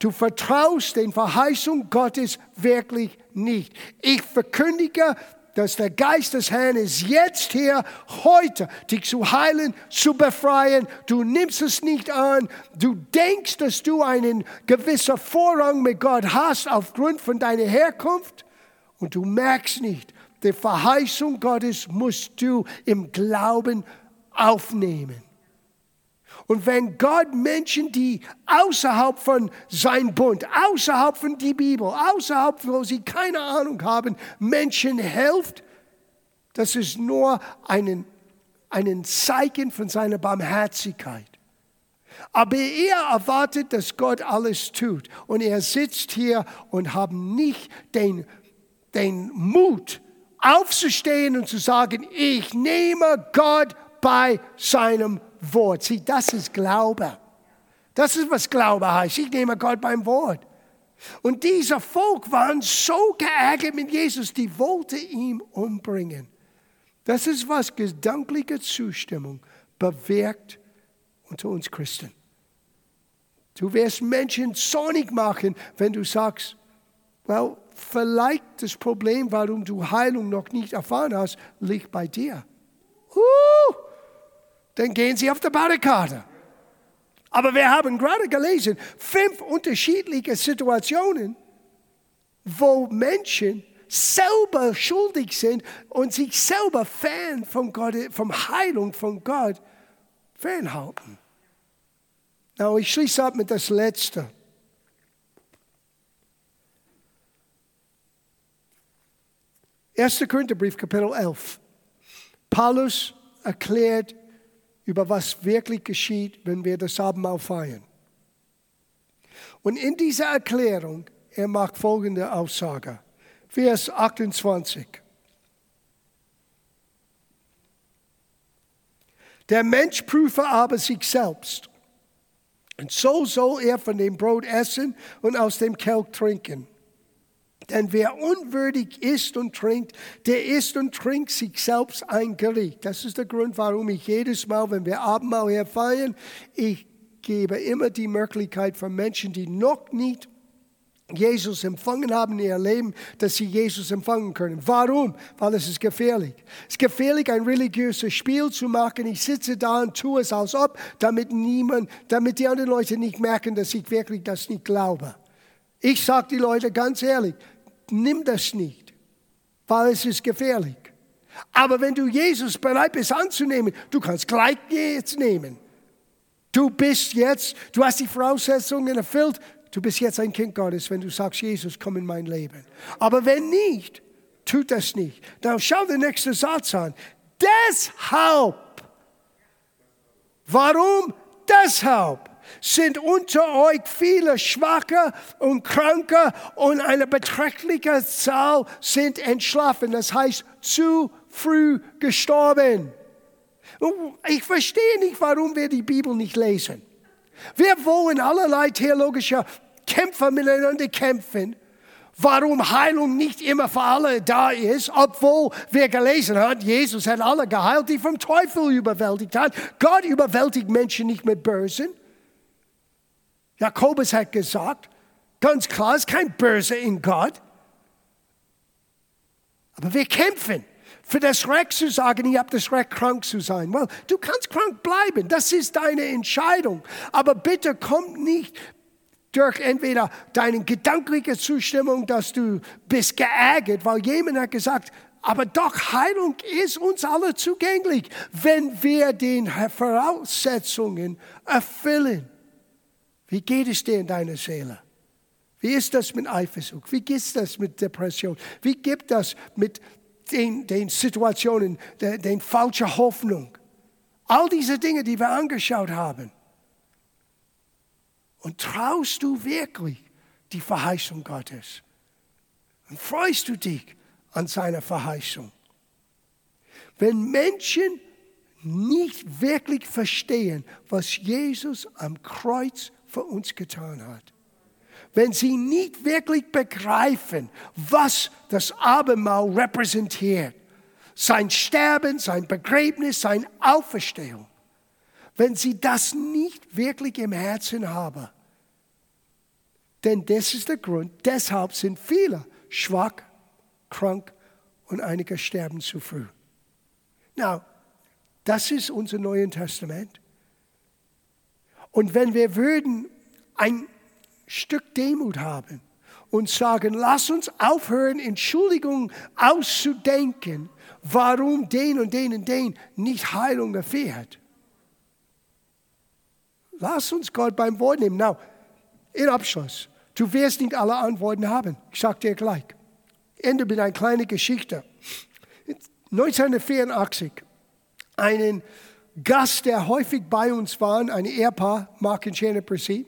Speaker 1: Du vertraust den Verheißungen Gottes wirklich nicht. Ich verkündige, dass der Geist des Herrn ist jetzt hier, heute, dich zu heilen, zu befreien. Du nimmst es nicht an. Du denkst, dass du einen gewissen Vorrang mit Gott hast aufgrund von deiner Herkunft. Und du merkst nicht, die Verheißung Gottes musst du im Glauben aufnehmen. Und wenn Gott Menschen, die außerhalb von sein Bund, außerhalb von die Bibel, außerhalb, wo sie keine Ahnung haben, Menschen hilft, das ist nur ein einen Zeichen von seiner Barmherzigkeit. Aber er erwartet, dass Gott alles tut. Und er sitzt hier und hat nicht den, den Mut, aufzustehen und zu sagen, ich nehme Gott bei seinem Wort. Sieh, das ist Glaube. Das ist, was Glaube heißt. Ich nehme Gott beim Wort. Und dieser Volk waren so geärgert mit Jesus, die wollte ihn umbringen. Das ist, was gedankliche Zustimmung bewirkt unter uns Christen. Du wirst Menschen zornig machen, wenn du sagst, well, vielleicht das Problem, warum du Heilung noch nicht erfahren hast, liegt bei dir. Uh, dann gehen sie auf die Barrikade. Aber wir haben gerade gelesen, fünf unterschiedliche Situationen, wo Menschen selber schuldig sind und sich selber fern von Gott, vom Heilung von Gott fernhalten. Now, ich schließe ab mit das Letzte. 1. Korintherbrief, Kapitel 11. Paulus erklärt über was wirklich geschieht, wenn wir das Abendmahl feiern. Und in dieser Erklärung, er macht folgende Aussage. Vers 28. Der Mensch prüfe aber sich selbst. Und so soll er von dem Brot essen und aus dem Kelch trinken. Denn wer unwürdig isst und trinkt, der isst und trinkt sich selbst ein Gericht. Das ist der Grund, warum ich jedes Mal, wenn wir Abendmahl hier feiern, ich gebe immer die Möglichkeit für Menschen, die noch nicht Jesus empfangen haben in ihr Leben, dass sie Jesus empfangen können. Warum? Weil es ist gefährlich. Es ist gefährlich, ein religiöses Spiel zu machen. Ich sitze da und tue es als ob, damit niemand, damit die anderen Leute nicht merken, dass ich wirklich das nicht glaube. Ich sage die Leute ganz ehrlich, nimm das nicht, weil es ist gefährlich. Aber wenn du Jesus bereit bist anzunehmen, du kannst gleich jetzt nehmen. Du bist jetzt, du hast die Voraussetzungen erfüllt, du bist jetzt ein Kind Gottes, wenn du sagst, Jesus, komm in mein Leben. Aber wenn nicht, tut das nicht. Dann schau den nächsten Satz an. Deshalb. Warum? Deshalb sind unter euch viele Schwache und Kranke und eine beträchtliche Zahl sind entschlafen. Das heißt, zu früh gestorben. Ich verstehe nicht, warum wir die Bibel nicht lesen. Wir wollen allerlei theologische Kämpfer miteinander kämpfen. Warum Heilung nicht immer für alle da ist, obwohl wir gelesen haben, Jesus hat alle geheilt, die vom Teufel überwältigt hat. Gott überwältigt Menschen nicht mit Bösen. Jakobus hat gesagt, ganz klar, ist kein Böse in Gott. Aber wir kämpfen für das Recht zu sagen, ihr habt das Recht, krank zu sein. Well, du kannst krank bleiben, das ist deine Entscheidung. Aber bitte komm nicht durch entweder deine gedankliche Zustimmung, dass du bist geärgert, weil jemand hat gesagt, aber doch Heilung ist uns alle zugänglich, wenn wir den Voraussetzungen erfüllen. Wie geht es dir in deiner Seele? Wie ist das mit Eifersucht? Wie geht das mit Depression? Wie gibt das mit den, den Situationen, den, den falschen Hoffnung? All diese Dinge, die wir angeschaut haben. Und traust du wirklich die Verheißung Gottes? Und freust du dich an seiner Verheißung? Wenn Menschen nicht wirklich verstehen, was Jesus am Kreuz für uns getan hat. Wenn sie nicht wirklich begreifen, was das Abendmahl repräsentiert, sein Sterben, sein Begräbnis, seine Auferstehung, wenn sie das nicht wirklich im Herzen haben, Denn das ist der Grund. Deshalb sind viele schwach, krank und einige sterben zu früh. Now, das ist unser Neues Testament. Und wenn wir würden ein Stück Demut haben und sagen, lass uns aufhören, Entschuldigung auszudenken, warum den und den und den nicht Heilung erfährt. Lass uns Gott beim Wort nehmen. Now, in Abschluss, du wirst nicht alle Antworten haben. Ich sage dir gleich. Ende mit einer kleinen Geschichte. 1984, einen Gast, der häufig bei uns war, ein Ehepaar, Mark und Janet Percy,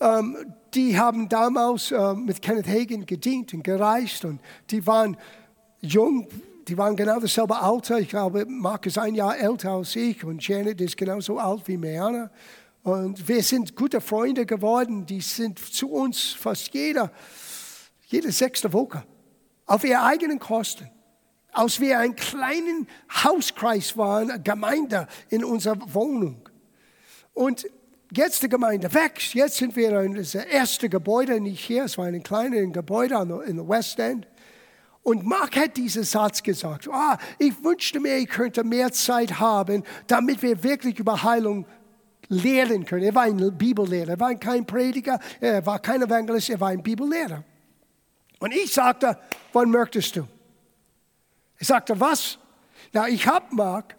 Speaker 1: ähm, die haben damals äh, mit Kenneth Hagen gedient und gereist und die waren jung, die waren genau dasselbe Alter. Ich glaube, Mark ist ein Jahr älter als ich und Janet ist genauso alt wie Meana. Und wir sind gute Freunde geworden. Die sind zu uns fast jeder, jede sechste Woche auf ihre eigenen Kosten. Als wir ein kleinen Hauskreis waren, Gemeinde in unserer Wohnung. Und jetzt die Gemeinde wächst. Jetzt sind wir in das erste Gebäude, nicht hier, es war ein kleines Gebäude in der West End. Und Mark hat diesen Satz gesagt, ah, ich wünschte mir, ich könnte mehr Zeit haben, damit wir wirklich über Heilung lehren können. Er war ein Bibellehrer, er war kein Prediger, er war kein Evangelist, er war ein Bibellehrer. Und ich sagte, wann möchtest du? Er sagte, was? Na, ich habe Mark,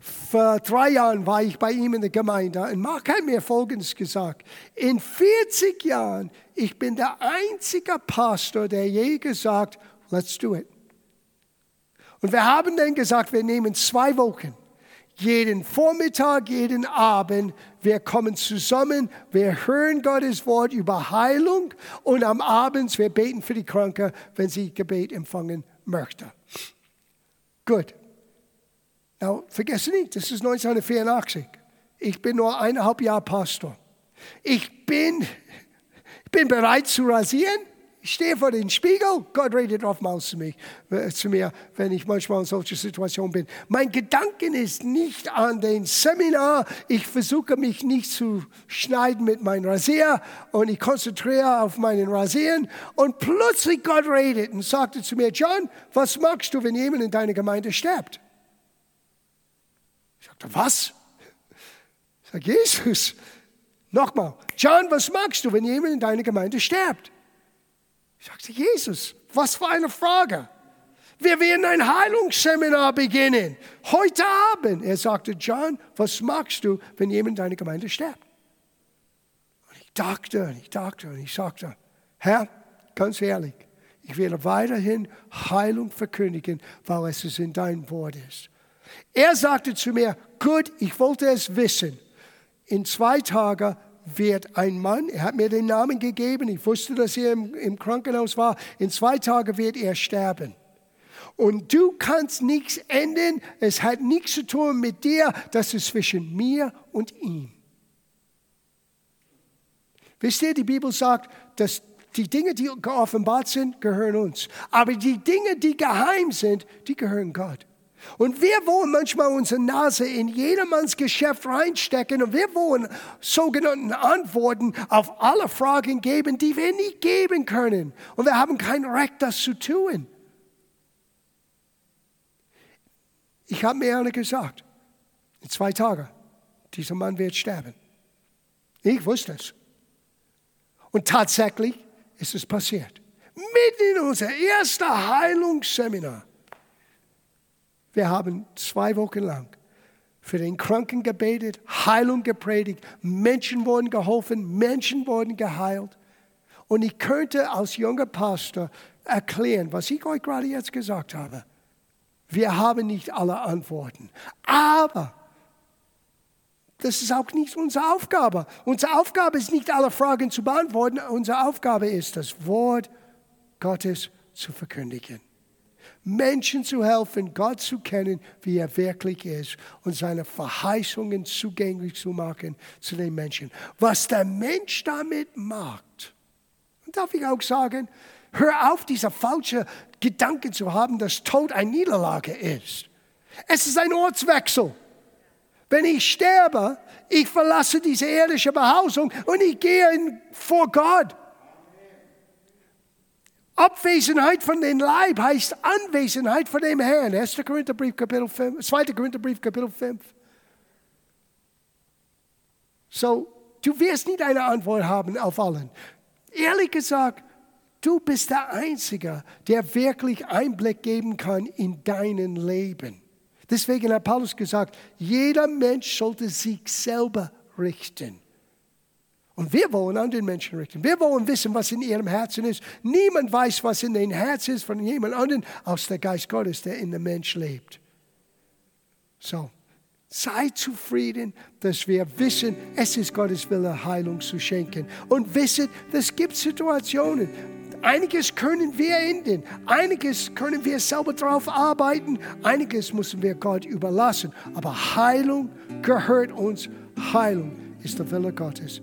Speaker 1: vor drei Jahren war ich bei ihm in der Gemeinde und Mark hat mir Folgendes gesagt. In 40 Jahren, ich bin der einzige Pastor, der je gesagt, let's do it. Und wir haben dann gesagt, wir nehmen zwei Wochen. Jeden Vormittag, jeden Abend, wir kommen zusammen, wir hören Gottes Wort über Heilung und am Abend, wir beten für die Kranke, wenn sie Gebet empfangen möchte. Gut. Now, vergesse nicht, das ist 1984. Ich bin nur eineinhalb Jahre Pastor. Ich bin, ich bin bereit zu rasieren. Ich stehe vor dem Spiegel. Gott redet oftmals zu, mich, äh, zu mir, wenn ich manchmal in solchen Situationen bin. Mein Gedanken ist nicht an den Seminar. Ich versuche mich nicht zu schneiden mit meinem Rasier und ich konzentriere auf meinen Rasieren. Und plötzlich Gott redet und sagte zu mir, John, was magst du, wenn jemand in deiner Gemeinde stirbt? Ich sagte, was? Ich sage, Jesus, nochmal, John, was magst du, wenn jemand in deiner Gemeinde stirbt? Ich sagte, Jesus, was für eine Frage. Wir werden ein Heilungsseminar beginnen. Heute Abend. Er sagte, John, was magst du, wenn jemand in deiner Gemeinde stirbt? Und ich dachte, und ich dachte, und ich sagte, Herr, ganz ehrlich, ich werde weiterhin Heilung verkündigen, weil es in deinem Wort ist. Er sagte zu mir, gut, ich wollte es wissen. In zwei Tagen wird ein Mann, er hat mir den Namen gegeben, ich wusste, dass er im, im Krankenhaus war, in zwei Tagen wird er sterben. Und du kannst nichts ändern, es hat nichts zu tun mit dir, das ist zwischen mir und ihm. Wisst ihr, die Bibel sagt, dass die Dinge, die geoffenbart sind, gehören uns. Aber die Dinge, die geheim sind, die gehören Gott. Und wir wollen manchmal unsere Nase in jedermanns Geschäft reinstecken und wir wollen sogenannte Antworten auf alle Fragen geben, die wir nicht geben können. Und wir haben kein Recht, das zu tun. Ich habe mir einer gesagt, in zwei Tagen, dieser Mann wird sterben. Ich wusste es. Und tatsächlich ist es passiert. Mitten in unser erster Heilungsseminar wir haben zwei Wochen lang für den Kranken gebetet, Heilung gepredigt, Menschen wurden geholfen, Menschen wurden geheilt. Und ich könnte als junger Pastor erklären, was ich euch gerade jetzt gesagt habe. Wir haben nicht alle Antworten. Aber das ist auch nicht unsere Aufgabe. Unsere Aufgabe ist nicht, alle Fragen zu beantworten. Unsere Aufgabe ist, das Wort Gottes zu verkündigen. Menschen zu helfen, Gott zu kennen, wie er wirklich ist und seine Verheißungen zugänglich zu machen zu den Menschen. Was der Mensch damit macht, darf ich auch sagen, hör auf, diese falsche Gedanken zu haben, dass Tod eine Niederlage ist. Es ist ein Ortswechsel. Wenn ich sterbe, ich verlasse diese irdische Behausung und ich gehe vor Gott. Abwesenheit von dem Leib heißt Anwesenheit von dem Herrn. 1. Korintherbrief, Kapitel 5, 2. Korintherbrief, Kapitel 5. So, du wirst nicht eine Antwort haben auf allen. Ehrlich gesagt, du bist der Einzige, der wirklich Einblick geben kann in dein Leben. Deswegen hat Paulus gesagt, jeder Mensch sollte sich selber richten. Und wir wollen an den Menschen richten. Wir wollen wissen, was in ihrem Herzen ist. Niemand weiß, was in den Herzen ist von jemand anderem, als der Geist Gottes, der in dem Mensch lebt. So, sei zufrieden, dass wir wissen, es ist Gottes Wille, Heilung zu schenken. Und wissen, es gibt Situationen, Einiges können wir ändern, einiges können wir selber drauf arbeiten, einiges müssen wir Gott überlassen. Aber Heilung gehört uns. Heilung ist der Wille Gottes